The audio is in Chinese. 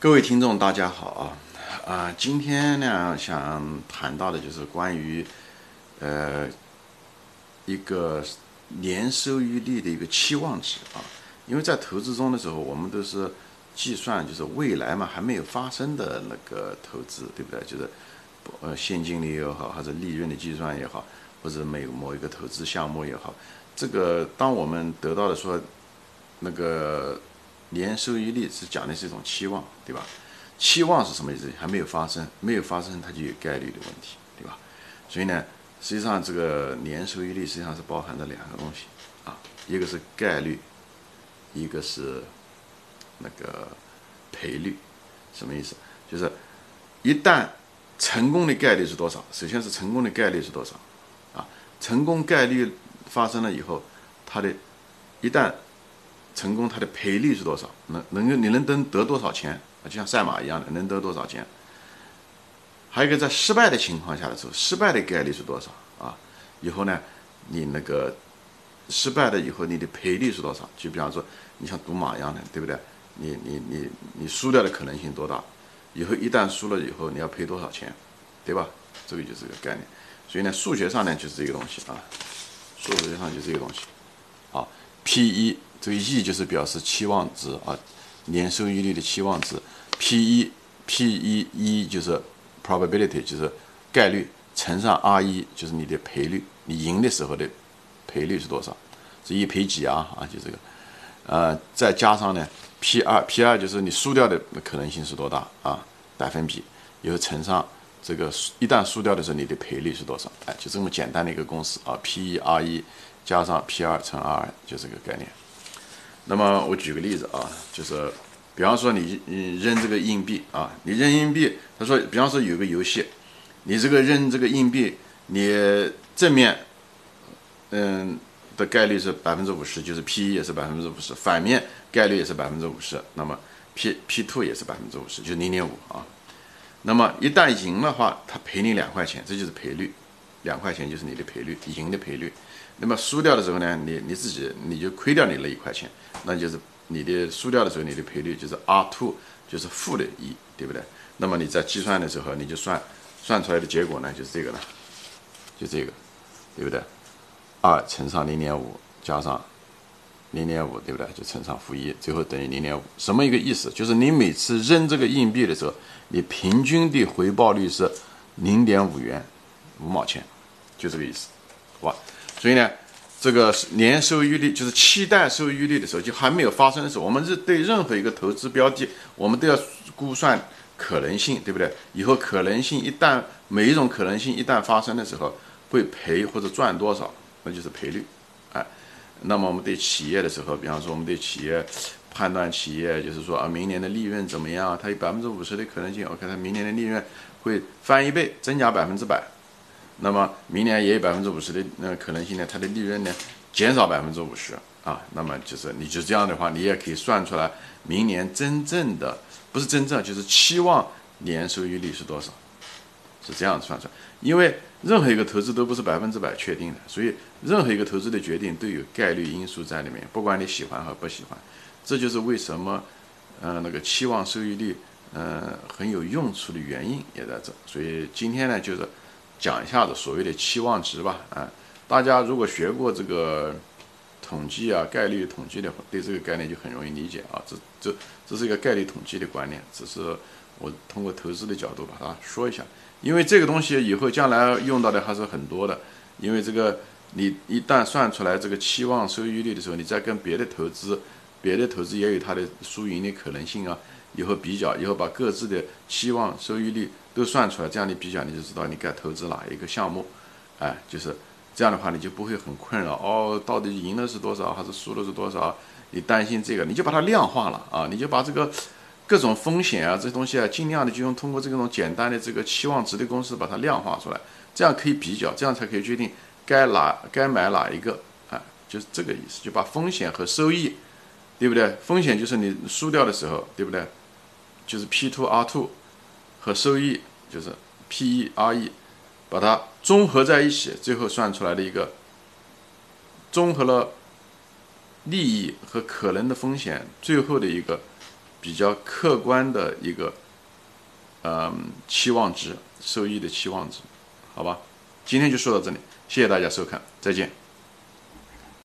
各位听众，大家好啊！啊，今天呢，想谈到的就是关于呃一个年收益率的一个期望值啊。因为在投资中的时候，我们都是计算就是未来嘛还没有发生的那个投资，对不对？就是呃现金流也好，还是利润的计算也好，或者每某一个投资项目也好，这个当我们得到的说那个。年收益率是讲的是一种期望，对吧？期望是什么意思？还没有发生，没有发生，它就有概率的问题，对吧？所以呢，实际上这个年收益率实际上是包含着两个东西啊，一个是概率，一个是那个赔率。什么意思？就是一旦成功的概率是多少？首先是成功的概率是多少啊？成功概率发生了以后，它的一旦成功，它的赔率是多少？能能够你能得得多少钱啊？就像赛马一样的，能得多少钱？还有一个在失败的情况下的时候，失败的概率是多少啊？以后呢，你那个失败了以后，你的赔率是多少？就比方说，你像赌马一样的，对不对？你你你你输掉的可能性多大？以后一旦输了以后，你要赔多少钱？对吧？这个就是个概念。所以呢，数学上呢就是这个东西啊，数学上就这个东西。，P 一。这个 E 就是表示期望值啊，年收益率的期望值。P 一 P 一一就是 probability，就是概率乘上 R 一就是你的赔率，你赢的时候的赔率是多少？是一赔几啊？啊，就这个。呃，再加上呢，P 二 P 二就是你输掉的可能性是多大啊？百分比，以后乘上这个一旦输掉的时候你的赔率是多少？哎，就这么简单的一个公式啊，P 一 R 一加上 P 二乘 R，就这个概念。那么我举个例子啊，就是，比方说你你扔这个硬币啊，你扔硬币，他说，比方说有个游戏，你这个扔这个硬币，你正面，嗯的概率是百分之五十，就是 P 一也是百分之五十，反面概率也是百分之五十，那么 P P two 也是百分之五十，就是零点五啊。那么一旦赢的话，他赔你两块钱，这就是赔率，两块钱就是你的赔率，赢的赔率。那么输掉的时候呢，你你自己你就亏掉你那一块钱，那就是你的输掉的时候，你的赔率就是 R two，就是负的一，对不对？那么你在计算的时候，你就算算出来的结果呢，就是这个了，就这个，对不对？二乘上零点五加上零点五，对不对？就乘上负一，最后等于零点五。什么一个意思？就是你每次扔这个硬币的时候，你平均的回报率是零点五元五毛钱，就这个意思，好吧？所以呢，这个年收益率就是期待收益率的时候，就还没有发生的时候，我们是对任何一个投资标的，我们都要估算可能性，对不对？以后可能性一旦每一种可能性一旦发生的时候，会赔或者赚多少，那就是赔率，哎。那么我们对企业的时候，比方说我们对企业判断企业，就是说啊，明年的利润怎么样？它有百分之五十的可能性，OK，它明年的利润会翻一倍，增加百分之百。那么明年也有百分之五十的那可能性呢，它的利润呢减少百分之五十啊，那么就是你就这样的话，你也可以算出来明年真正的不是真正就是期望年收益率是多少，是这样算出来。因为任何一个投资都不是百分之百确定的，所以任何一个投资的决定都有概率因素在里面，不管你喜欢和不喜欢，这就是为什么呃那个期望收益率呃很有用处的原因也在这。所以今天呢就是。讲一下子所谓的期望值吧，啊，大家如果学过这个统计啊，概率统计的话，对这个概念就很容易理解啊。这这这是一个概率统计的观念，只是我通过投资的角度把它说一下。因为这个东西以后将来用到的还是很多的。因为这个你一旦算出来这个期望收益率的时候，你再跟别的投资，别的投资也有它的输赢的可能性啊。以后比较，以后把各自的期望收益率都算出来，这样你比较你就知道你该投资哪一个项目，哎，就是这样的话你就不会很困扰哦，到底赢的是多少还是输的是多少？你担心这个，你就把它量化了啊，你就把这个各种风险啊这东西啊，尽量的就用通过这种简单的这个期望值的公式把它量化出来，这样可以比较，这样才可以决定该哪该买哪一个，哎，就是这个意思，就把风险和收益，对不对？风险就是你输掉的时候，对不对？就是 P two R two 和收益就是 P E R E，，把它综合在一起，最后算出来的一个综合了利益和可能的风险，最后的一个比较客观的一个，嗯，期望值收益的期望值，好吧？今天就说到这里，谢谢大家收看，再见。